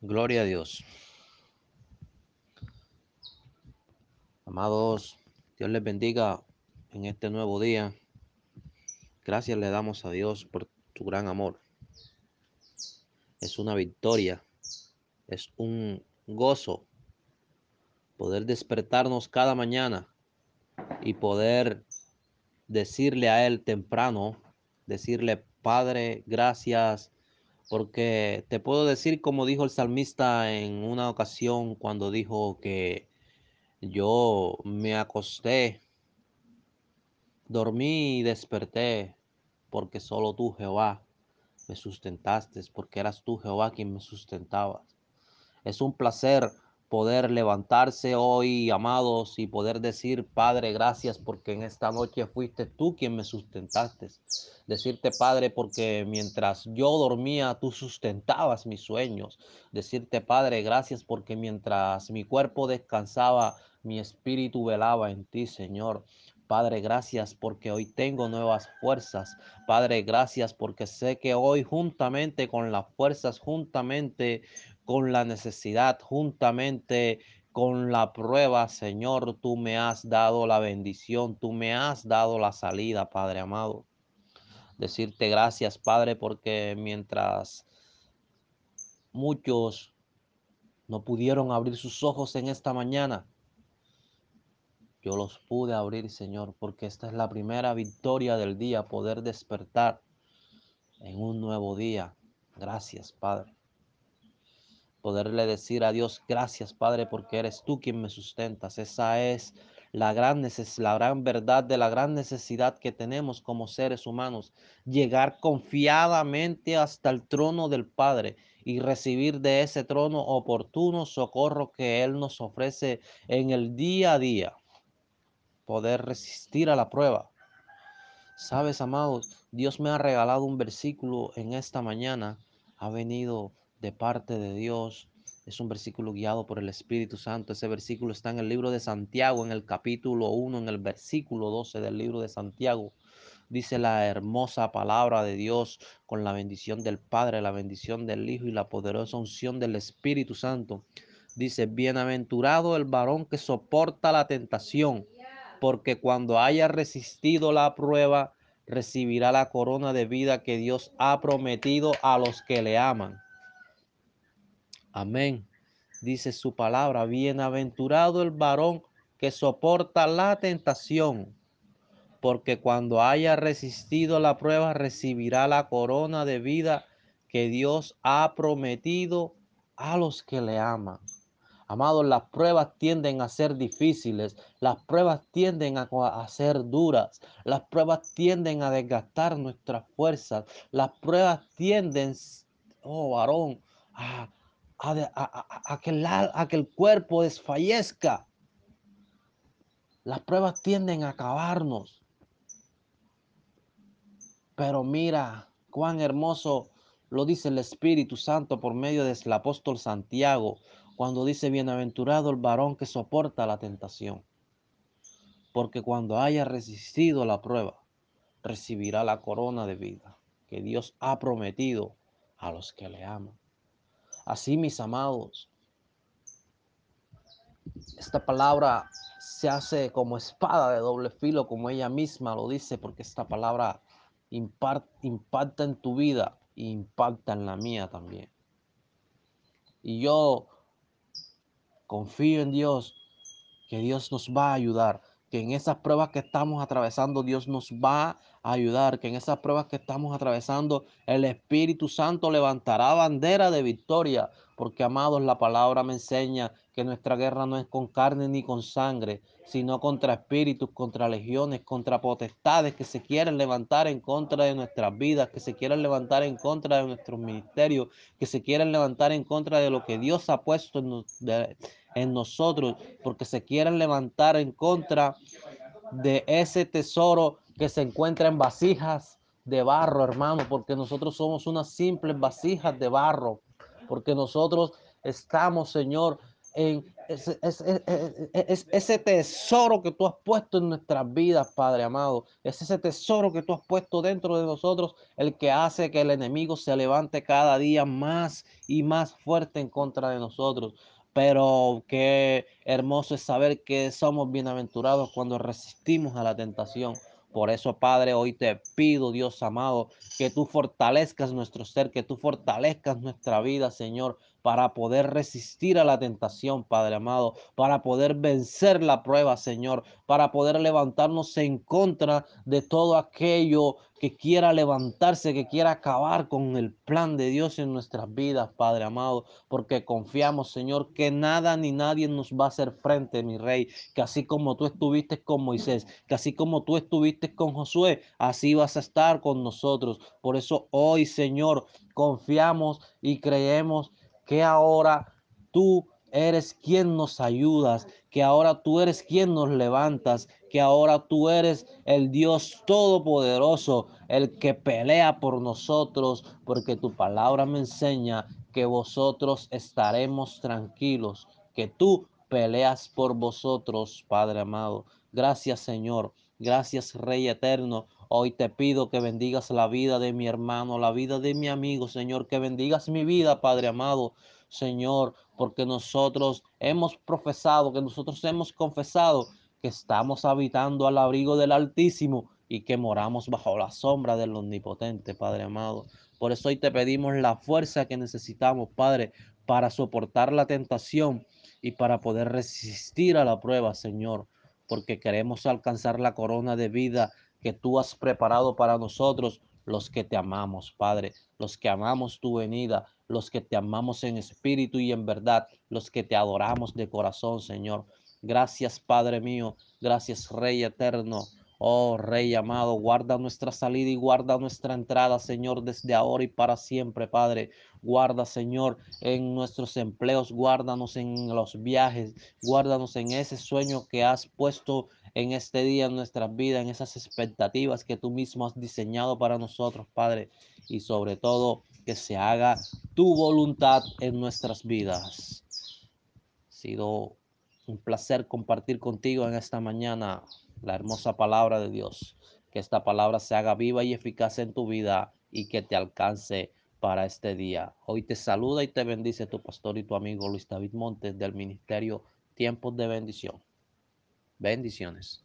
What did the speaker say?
Gloria a Dios. Amados, Dios les bendiga en este nuevo día. Gracias le damos a Dios por tu gran amor. Es una victoria, es un gozo poder despertarnos cada mañana y poder decirle a Él temprano, decirle, Padre, gracias porque te puedo decir, como dijo el salmista en una ocasión cuando dijo que yo me acosté, dormí y desperté, porque solo tú, Jehová, me sustentaste, porque eras tú, Jehová, quien me sustentabas. Es un placer poder levantarse hoy, amados, y poder decir, Padre, gracias porque en esta noche fuiste tú quien me sustentaste. Decirte, Padre, porque mientras yo dormía, tú sustentabas mis sueños. Decirte, Padre, gracias porque mientras mi cuerpo descansaba, mi espíritu velaba en ti, Señor. Padre, gracias porque hoy tengo nuevas fuerzas. Padre, gracias porque sé que hoy juntamente con las fuerzas, juntamente con la necesidad, juntamente con la prueba, Señor, tú me has dado la bendición, tú me has dado la salida, Padre amado. Decirte gracias, Padre, porque mientras muchos no pudieron abrir sus ojos en esta mañana, yo los pude abrir, Señor, porque esta es la primera victoria del día, poder despertar en un nuevo día. Gracias, Padre poderle decir a Dios, gracias Padre, porque eres tú quien me sustentas. Esa es la gran, la gran verdad de la gran necesidad que tenemos como seres humanos, llegar confiadamente hasta el trono del Padre y recibir de ese trono oportuno socorro que Él nos ofrece en el día a día, poder resistir a la prueba. Sabes, amados, Dios me ha regalado un versículo en esta mañana, ha venido de parte de Dios. Es un versículo guiado por el Espíritu Santo. Ese versículo está en el libro de Santiago, en el capítulo 1, en el versículo 12 del libro de Santiago. Dice la hermosa palabra de Dios con la bendición del Padre, la bendición del Hijo y la poderosa unción del Espíritu Santo. Dice, bienaventurado el varón que soporta la tentación, porque cuando haya resistido la prueba, recibirá la corona de vida que Dios ha prometido a los que le aman. Amén. Dice su palabra, bienaventurado el varón que soporta la tentación, porque cuando haya resistido la prueba recibirá la corona de vida que Dios ha prometido a los que le aman. Amados, las pruebas tienden a ser difíciles, las pruebas tienden a, ser duras, las pruebas tienden a desgastar nuestras fuerzas, las pruebas tienden, oh varón, a, a, que a, que el cuerpo desfallezca. Las pruebas tienden a acabarnos. Pero mira cuán hermoso lo dice el Espíritu Santo por medio del apóstol Santiago, cuando dice, bienaventurado el varón que soporta la tentación. Porque cuando haya resistido la prueba, recibirá la corona de vida que Dios ha prometido a los que le aman. Así, mis amados, esta palabra se hace como espada de doble filo, como ella misma lo dice, porque esta palabra impacta en tu vida e impacta en la mía también. Y yo confío en Dios, que Dios nos va a ayudar, que en esas pruebas que estamos atravesando Dios nos va ayudar, que en esas pruebas que estamos atravesando el Espíritu Santo levantará bandera de victoria, porque amados la palabra me enseña que nuestra guerra no es con carne ni con sangre, sino contra espíritus, contra legiones, contra potestades que se quieren levantar en contra de nuestras vidas, que se quieren levantar en contra de nuestros ministerios, que se quieren levantar en contra de lo que Dios ha puesto en, en nosotros, porque se quieren levantar en contra de ese tesoro que se encuentra en vasijas de barro, hermano, porque nosotros somos unas simples vasijas de barro, porque nosotros estamos, Señor, en ese, ese, ese, ese, tesoro que tú has puesto en nuestras vidas, Padre amado. Es ese tesoro que tú has puesto dentro de nosotros el que hace que el enemigo se levante cada día más y más fuerte en contra de nosotros. Pero qué hermoso es saber que somos bienaventurados cuando resistimos a la tentación. Por eso, Padre, hoy te pido, Dios amado, que tú fortalezcas nuestro ser, que tú fortalezcas nuestra vida, Señor, para poder resistir a la tentación, Padre amado, para poder vencer la prueba, Señor, para poder levantarnos en contra de todo aquello que quiera levantarse, que quiera acabar con el plan de Dios en nuestras vidas, Padre amado, porque confiamos, Señor, que nada ni nadie nos va a hacer frente, mi Rey, que así como tú estuviste con Moisés, que así como tú estuviste con Josué, así vas a estar con nosotros. Por eso hoy, Señor, confiamos y creemos que ahora tú eres quien nos ayudas, que ahora tú eres quien nos levantas, que ahora tú eres el Dios todopoderoso, el que pelea por nosotros, porque tu palabra me enseña que vosotros estaremos tranquilos, que tú peleas por vosotros, Padre amado. Gracias, Señor. Gracias, Rey eterno. Hoy te pido que bendigas la vida de mi hermano, la vida de mi amigo, Señor, que bendigas mi vida, Padre amado. Señor, porque nosotros hemos profesado, que nosotros hemos confesado que estamos habitando al abrigo del Altísimo y que moramos bajo la sombra del Omnipotente, Padre amado. Por eso hoy te pedimos la fuerza que necesitamos, Padre, para soportar la tentación y para poder resistir a la prueba, Señor, porque queremos alcanzar la corona de vida que tú has preparado para nosotros, los que te amamos, Padre, los que amamos tu venida, los que te amamos en espíritu y en verdad, los que te adoramos de corazón, Señor. Gracias, Padre mío, gracias, Rey eterno. Oh Rey amado, guarda nuestra salida y guarda nuestra entrada, Señor, desde ahora y para siempre, Padre. Guarda, Señor, en nuestros empleos, guárdanos en los viajes, guárdanos en ese sueño que has puesto en este día en nuestras vidas, en esas expectativas que tú mismo has diseñado para nosotros, Padre. Y sobre todo, que se haga tu voluntad en nuestras vidas. Ha sido un placer compartir contigo en esta mañana la hermosa palabra de Dios. Que esta palabra se haga viva y eficaz en tu vida y que te alcance para este día. Hoy te saluda y te bendice tu pastor y tu amigo Luis David Montes del Ministerio Tiempos de Bendición. Bendiciones.